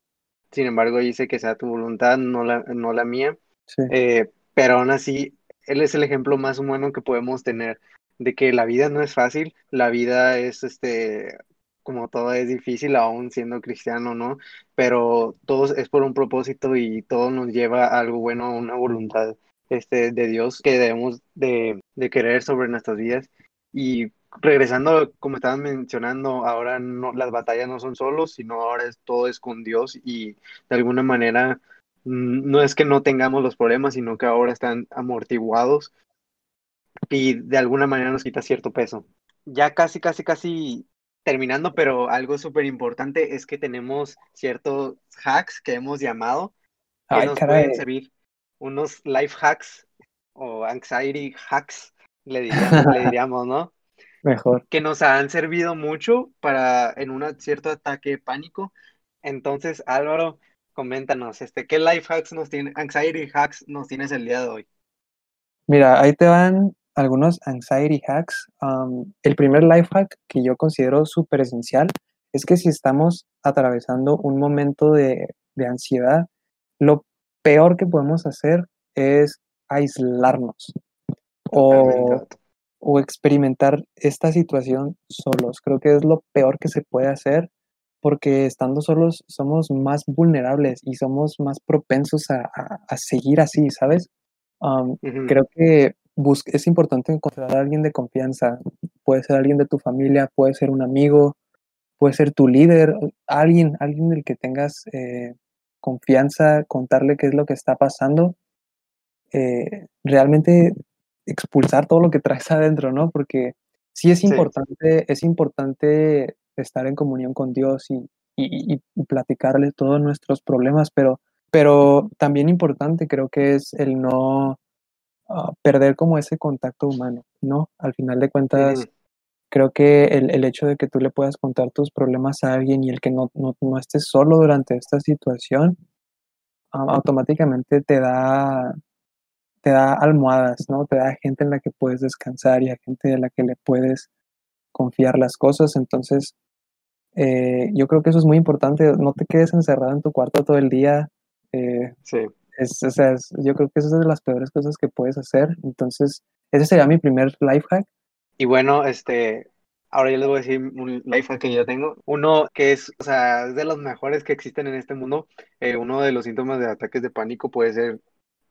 sin embargo, dice que sea tu voluntad, no la, no la mía. Sí. Eh, pero aún así, él es el ejemplo más humano que podemos tener de que la vida no es fácil, la vida es este como todo es difícil aún siendo cristiano, ¿no? Pero todo es por un propósito y todo nos lleva a algo bueno, a una voluntad este, de Dios que debemos de, de querer sobre nuestras vidas. Y regresando, como estaban mencionando, ahora no, las batallas no son solos, sino ahora es, todo es con Dios y de alguna manera no es que no tengamos los problemas, sino que ahora están amortiguados y de alguna manera nos quita cierto peso. Ya casi, casi, casi terminando, pero algo súper importante es que tenemos ciertos hacks que hemos llamado que Ay, nos caray. pueden servir. Unos life hacks o anxiety hacks, le diríamos, le [LAUGHS] diríamos, ¿no? Mejor. Que nos han servido mucho para en un cierto ataque de pánico. Entonces, Álvaro, coméntanos, este, ¿qué life hacks nos tiene, anxiety hacks nos tienes el día de hoy? Mira, ahí te van algunos anxiety hacks. Um, el primer life hack que yo considero súper esencial es que si estamos atravesando un momento de, de ansiedad, lo peor que podemos hacer es aislarnos o, o experimentar esta situación solos. Creo que es lo peor que se puede hacer porque estando solos somos más vulnerables y somos más propensos a, a- a seguir así, ¿sabes? Um, Ujú, creo que bus- es importante encontrar a alguien de confianza. Puede ser alguien de tu familia, puede ser un amigo, puede ser tu líder, alguien, alguien del que tengas eh, confianza, contarle qué es lo que está pasando. eh, realmente expulsar todo lo que traes [LAUGHS] adentro, ¿no? Porque sí es Sí. importante, es importante estar en comunión con Dios y, y- platicarle todos nuestros problemas, pero, pero también importante creo que es el no ah, perder como ese contacto humano, ¿no? Al final de cuentas, creo que el, el hecho de que tú le puedas contar tus problemas a alguien y el que no, no, no estés solo durante esta situación, ah, automáticamente te da, te da almohadas, ¿no? Te da gente en la que puedes descansar y a gente de la que le puedes confiar las cosas. Entonces, eh, yo creo que eso es muy importante. No te quedes encerrado en tu cuarto todo el día. eh, Sí. es, o sea, es- yo creo que eso es de las peores cosas que puedes hacer. Entonces, ese sería mi primer life hack. Y bueno, este, ahora yo les voy a decir un life hack que yo tengo. Uno que es, o sea, es de los mejores que existen en este mundo. Eh, uno de los síntomas de ataques de pánico puede ser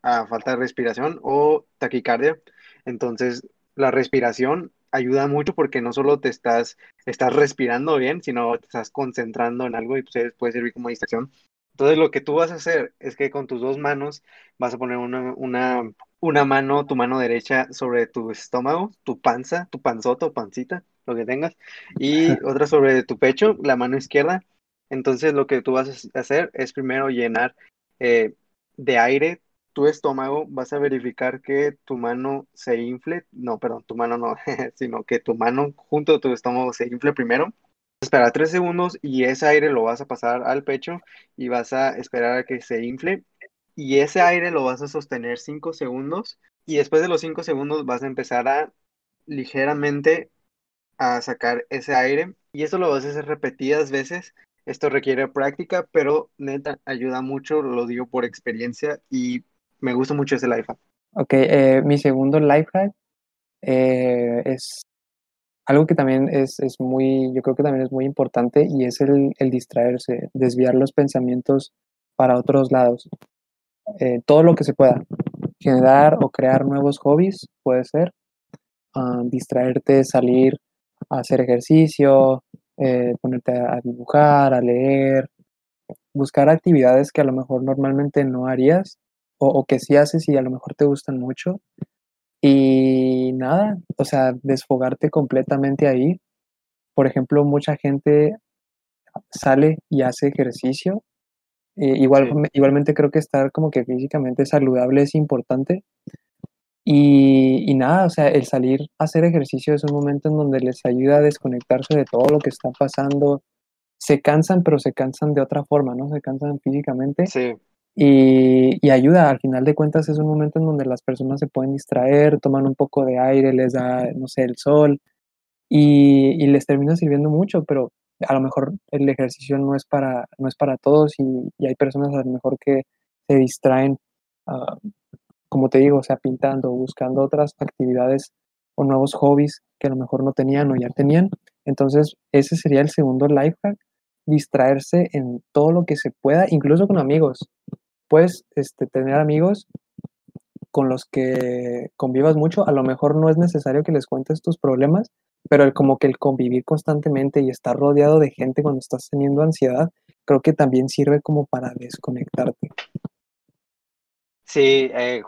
ah, falta de respiración o taquicardia. Entonces, la respiración ayuda mucho porque no solo te estás, estás respirando bien, sino te estás concentrando en algo y pues, puede servir como distracción. Entonces, lo que tú vas a hacer es que con tus dos manos vas a poner una, una, una mano, tu mano derecha sobre tu estómago, tu panza, tu panzota o pancita, lo que tengas, y [LAUGHS] otra sobre tu pecho, la mano izquierda. Entonces, lo que tú vas a hacer es primero llenar eh, de aire tu estómago, vas a verificar que tu mano se infle, no, perdón, tu mano no, [LAUGHS] sino que tu mano junto a tu estómago se infle primero. Esperar tres segundos y ese aire lo vas a pasar al pecho y vas a esperar a que se infle y ese aire lo vas a sostener cinco segundos y después de los cinco segundos vas a empezar a ligeramente a sacar ese aire y eso lo vas a hacer repetidas veces. Esto requiere práctica, pero neta ayuda mucho, lo digo por experiencia y me gusta mucho ese life hack. Ok, eh, mi segundo life hack eh, es algo que también es, es muy, yo creo que también es muy importante y es el, distraerse, desviar los pensamientos para otros lados. Eh, todo lo que se pueda. Generar o crear nuevos hobbies, puede ser. ah, distraerte, salir a hacer ejercicio, ponerte a dibujar, a leer, buscar actividades que a lo mejor normalmente no harías o, o que sí haces y a lo mejor te gustan mucho. Y nada, o sea, desfogarte completamente ahí. Por ejemplo, mucha gente sale y hace ejercicio. Eh, igual, Sí. Igualmente creo que estar como que físicamente saludable es importante. Y, y nada, o sea, el salir a hacer ejercicio es un momento en donde les ayuda a desconectarse de todo lo que está pasando. Se cansan, pero se cansan de otra forma, ¿no? Se cansan físicamente Sí, y, y ayuda. Al final de cuentas es un momento en donde las personas se pueden distraer, toman un poco de aire, les da, no sé, el sol y, y les termina sirviendo mucho, pero a lo mejor el ejercicio no es para, no es para todos y, y hay personas a lo mejor que se distraen, ah, como te digo, o sea, pintando, buscando otras actividades o nuevos hobbies que a lo mejor no tenían o ya tenían. Entonces, ese sería el segundo life hack, distraerse en todo lo que se pueda, incluso con amigos. Puedes este, tener amigos con los que convivas mucho, a lo mejor no es necesario que les cuentes tus problemas, pero el como que el convivir constantemente y estar rodeado de gente cuando estás teniendo ansiedad, creo que también sirve como para desconectarte. sí, eh,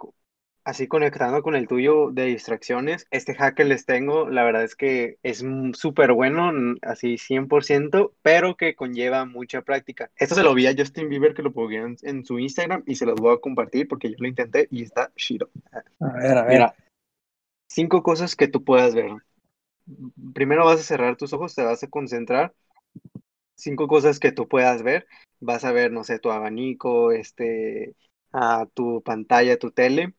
así conectando con el tuyo de distracciones, este hack que les tengo, la verdad es que es súper bueno, así 100%, pero que conlleva mucha práctica. Esto se lo vi a Justin Bieber que lo publicó en, su Instagram y se los voy a compartir porque yo lo intenté y está chido. A ver, a ver. Mira, cinco cosas que tú puedas ver. Primero vas a cerrar tus ojos, te vas a concentrar. Cinco cosas que tú puedas ver. Vas a ver, no sé, tu abanico, este, a tu pantalla, tu tele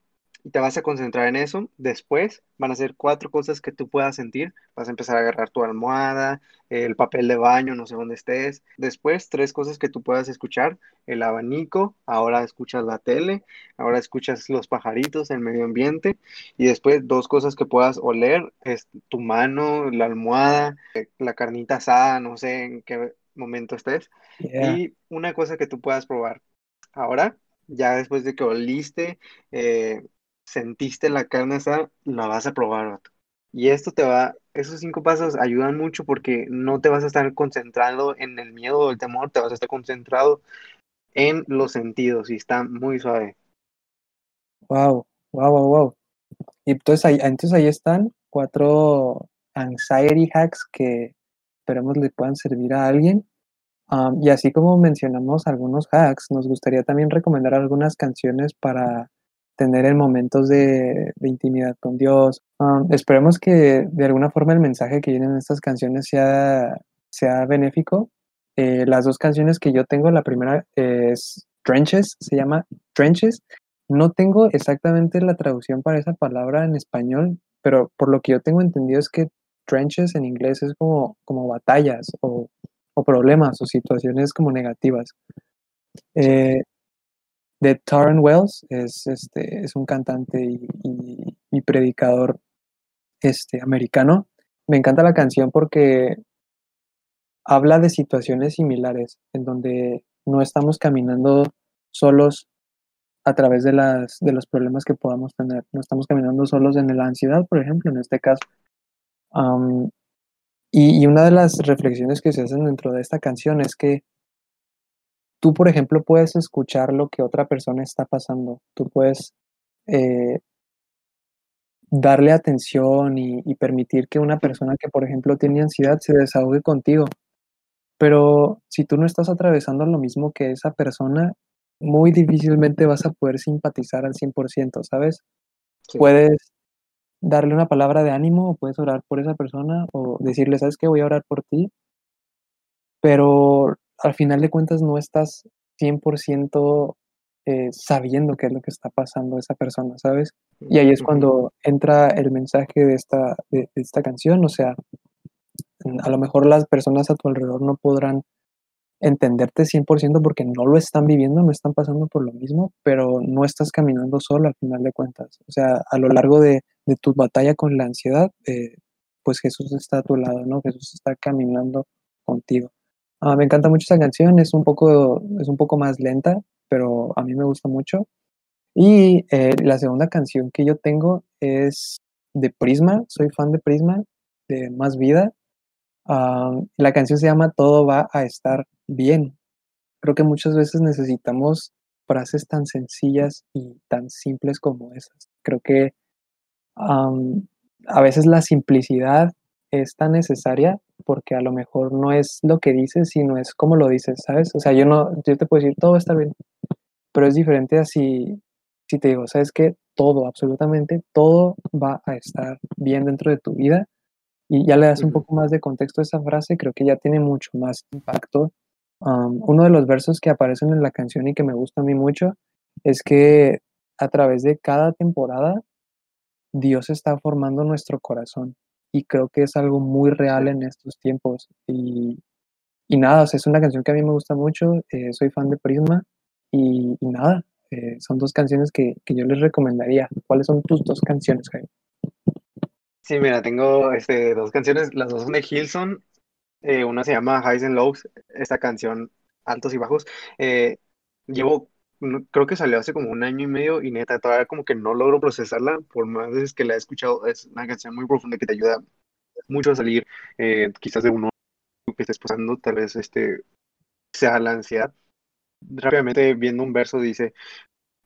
y te vas a concentrar en eso. Después van a ser cuatro cosas que tú puedas sentir. Vas a empezar a agarrar tu almohada, el papel de baño, no sé dónde estés. Después, tres cosas que tú puedas escuchar. El abanico, ahora escuchas la tele, ahora escuchas los pajaritos, el medio ambiente. Y después, dos cosas que puedas oler, es tu mano, la almohada, la carnita asada, no sé en qué momento estés. Y una cosa que tú puedas probar. Ahora, ya después de que oliste, eh, sentiste la carne esa, la vas a probar, Y esto te va, esos cinco pasos ayudan mucho porque no te vas a estar concentrado en el miedo o el temor, te vas a estar concentrado en los sentidos y está muy suave. Wow, wow, wow, wow. Y entonces ahí, entonces ahí están cuatro anxiety hacks que esperemos le puedan servir a alguien. y así como mencionamos algunos hacks, nos gustaría también recomendar algunas canciones para tener en momentos de, intimidad con Dios. Um, esperemos que de alguna forma el mensaje que viene en estas canciones sea, sea benéfico. Eh, las dos canciones que yo tengo, la primera es Trenches, se llama Trenches. No tengo exactamente la traducción para esa palabra en español, pero por lo que yo tengo entendido es que trenches en inglés es como, como batallas o, o problemas o situaciones como negativas. Eh, de Taryn Wells, es, este, es un cantante y, predicador este, americano. Me encanta la canción porque habla de situaciones similares, en donde no estamos caminando solos a través de, las, de los problemas que podamos tener. No estamos caminando solos en la ansiedad, por ejemplo, en este caso. y, y, una de las reflexiones que se hacen dentro de esta canción es que tú, por ejemplo, puedes escuchar lo que otra persona está pasando. Tú puedes eh, darle atención y, permitir que una persona que, por ejemplo, tiene ansiedad se desahogue contigo. Pero si tú no estás atravesando lo mismo que esa persona, muy difícilmente vas a poder simpatizar al 100%, ¿sabes? Puedes darle una palabra de ánimo o puedes orar por esa persona o decirle, ¿sabes qué? Voy a orar por ti. Pero al final de cuentas no estás 100% eh, sabiendo qué es lo que está pasando esa persona, ¿sabes? Y ahí es cuando entra el mensaje de esta, de, esta canción, o sea, a lo mejor las personas a tu alrededor no podrán entenderte 100% porque no lo están viviendo, no están pasando por lo mismo, pero no estás caminando solo al final de cuentas. O sea, a lo largo de, tu batalla con la ansiedad, eh, pues Jesús está a tu lado, ¿no? Jesús está caminando contigo. Ah, me encanta mucho esa canción, es un poco, es un poco más lenta, pero a mí me gusta mucho. Y eh, la segunda canción que yo tengo es de Prisma, soy fan de Prisma, de Más Vida. La canción se llama Todo va a estar bien. Creo que muchas veces necesitamos frases tan sencillas y tan simples como esas. Creo que a veces la simplicidad es tan necesaria porque a lo mejor no es lo que dices, sino es como lo dices, ¿sabes? O sea, yo no, yo te puedo decir, todo está bien, pero es diferente así si, te digo, ¿sabes qué? Todo, absolutamente todo va a estar bien dentro de tu vida y ya le das un poco más de contexto a esa frase, creo que ya tiene mucho más impacto. uno de los versos que aparecen en la canción y que me gusta a mí mucho es que a través de cada temporada Dios está formando nuestro corazón y creo que es algo muy real en estos tiempos. Y, y nada, es una canción que a mí me gusta mucho, eh, soy fan de Prisma y, nada, eh, son dos canciones que, que, yo les recomendaría. ¿Cuáles son tus dos canciones, Jaime? Sí, mira, tengo este, dos canciones, las dos son de Hilson, eh, una se llama Highs and Lows, esta canción Altos y Bajos. llevo creo que salió hace como un año y medio y neta, todavía como que no logro procesarla, por más veces que la he escuchado, es una canción muy profunda que te ayuda mucho a salir eh, quizás de uno que estés pasando, tal vez este sea la ansiedad. Rápidamente viendo un verso dice,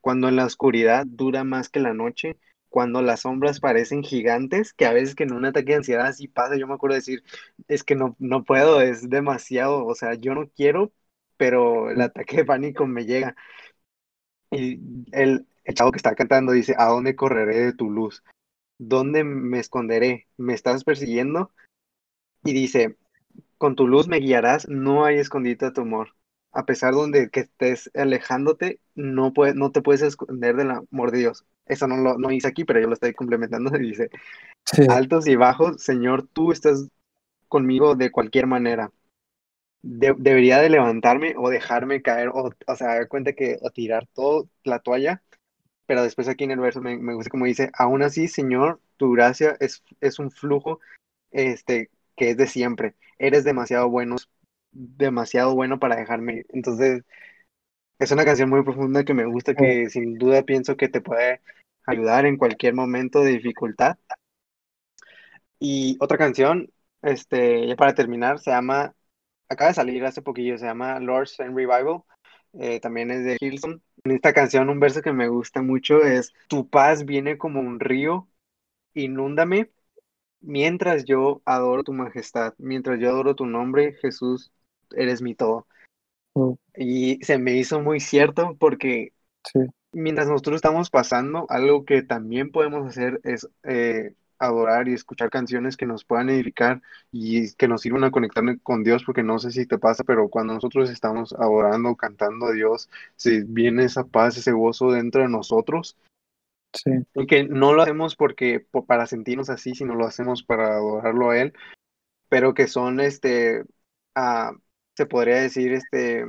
cuando en la oscuridad dura más que la noche, cuando las sombras parecen gigantes, que a veces que en un ataque de ansiedad así pasa, yo me acuerdo decir, es que no, no puedo, es demasiado, o sea, yo no quiero, pero el ataque de pánico me llega. Y el, el chavo que está cantando dice, ¿a dónde correré de tu luz? ¿Dónde me esconderé? ¿Me estás persiguiendo? Y dice, con tu luz me guiarás, no hay escondite a tu amor. A pesar de que estés alejándote, no, puede, no te puedes esconder del amor de Dios. Eso no lo no dice aquí, pero yo lo estoy complementando. [LAUGHS] Dice, altos y bajos, Señor, tú estás conmigo de cualquier manera. Debería de levantarme o dejarme caer, o, o sea, dar cuenta que o tirar todo la toalla, pero después aquí en el verso me, me gusta como dice, aún así, Señor, tu gracia es, es un flujo este, que es de siempre. Eres demasiado bueno, demasiado bueno para dejarme. Entonces, es una canción muy profunda que me gusta, que sin duda pienso que te puede ayudar en cualquier momento de dificultad. Y otra canción, este, ya para terminar, se llama, acaba de salir hace poquillo, se llama Lord's and Revival. Eh, también es de Hilson. En esta canción, un verso que me gusta mucho es: Tu paz viene como un río, inúndame Mientras yo adoro tu majestad, mientras yo adoro tu nombre, Jesús, eres mi todo. Mm. Y se me hizo muy cierto porque mientras nosotros estamos pasando, algo que también podemos hacer es eh, adorar y escuchar canciones que nos puedan edificar y que nos sirvan a conectar con Dios, porque no sé si te pasa, pero cuando nosotros estamos adorando, cantando a Dios, si viene esa paz, ese gozo dentro de nosotros Sí. Y que no lo hacemos porque para sentirnos así, sino lo hacemos para adorarlo a él, pero que son este ah, se podría decir este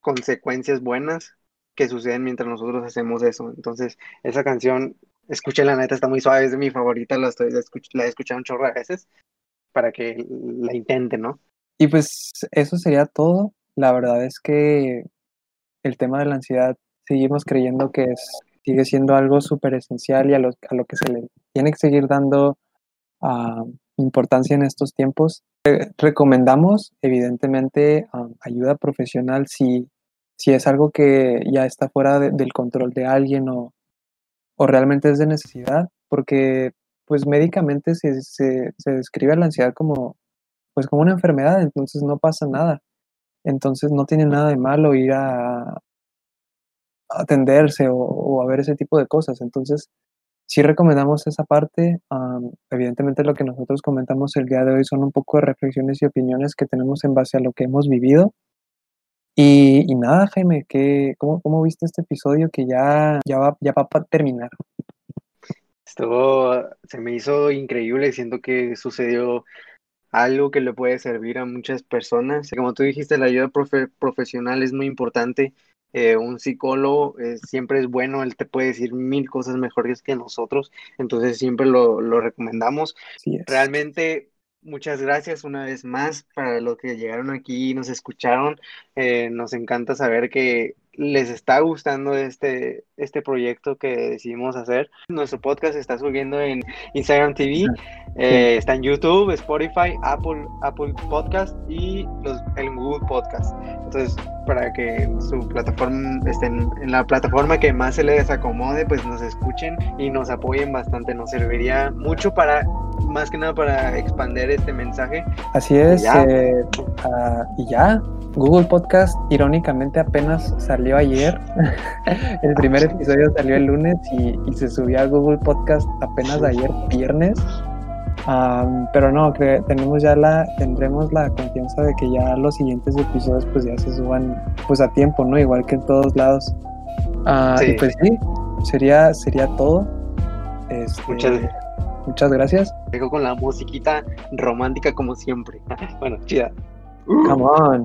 consecuencias buenas que suceden mientras nosotros hacemos eso. Entonces, esa canción, escuché la neta, está muy suave, es de mi favorita, la, estoy, la he escuchado un chorro de veces para que la intente, ¿no? Y pues eso sería todo. La verdad es que el tema de la ansiedad seguimos creyendo que sigue siendo algo súper esencial y a lo, a lo, que se le tiene que seguir dando uh, importancia en estos tiempos. Eh, recomendamos, evidentemente, uh, ayuda profesional si, si es algo que ya está fuera de, del control de alguien o, o, realmente es de necesidad, porque pues médicamente se, se, se describe la ansiedad como, pues, como una enfermedad, entonces no pasa nada. Entonces no tiene nada de malo ir a, atenderse o, a ver ese tipo de cosas. Entonces, sí recomendamos esa parte. evidentemente lo que nosotros comentamos el día de hoy son un poco de reflexiones y opiniones que tenemos en base a lo que hemos vivido. Y, nada, Jaime, ¿qué, cómo, cómo, viste este episodio que ya, ya, va, ya va para terminar? Esto se me hizo increíble, siento que sucedió algo que le puede servir a muchas personas. Como tú dijiste, la ayuda profesional es muy importante eh, un psicólogo eh, siempre es bueno, él te puede decir mil cosas mejores que nosotros, entonces siempre lo, lo recomendamos. Realmente, muchas gracias una vez más para los que llegaron aquí y nos escucharon. Eh, nos encanta saber que les está gustando este, este proyecto que decidimos hacer. Nuestro podcast está subiendo en Instagram TV, eh, está en YouTube, Spotify, Apple, Apple Podcast y los, el Google Podcast. Entonces, para que su plataforma esté en, la plataforma que más se les acomode, pues nos escuchen y nos apoyen bastante. Nos serviría mucho para, más que nada, para expandir este mensaje. Así es. Eh, ah, y ya, Google Podcast, irónicamente, apenas salió ayer. [LAUGHS] el primer episodio salió el lunes y, se subió a Google Podcast apenas ayer, viernes. pero no, que tenemos ya la, tendremos la confianza de que ya los siguientes episodios pues ya se suban pues a tiempo, ¿no? Igual que en todos lados. Ah, y pues sí, sería, sería todo. Este, muchas, muchas gracias. Dejo con la musiquita romántica como siempre. [LAUGHS] bueno, chida. Come on.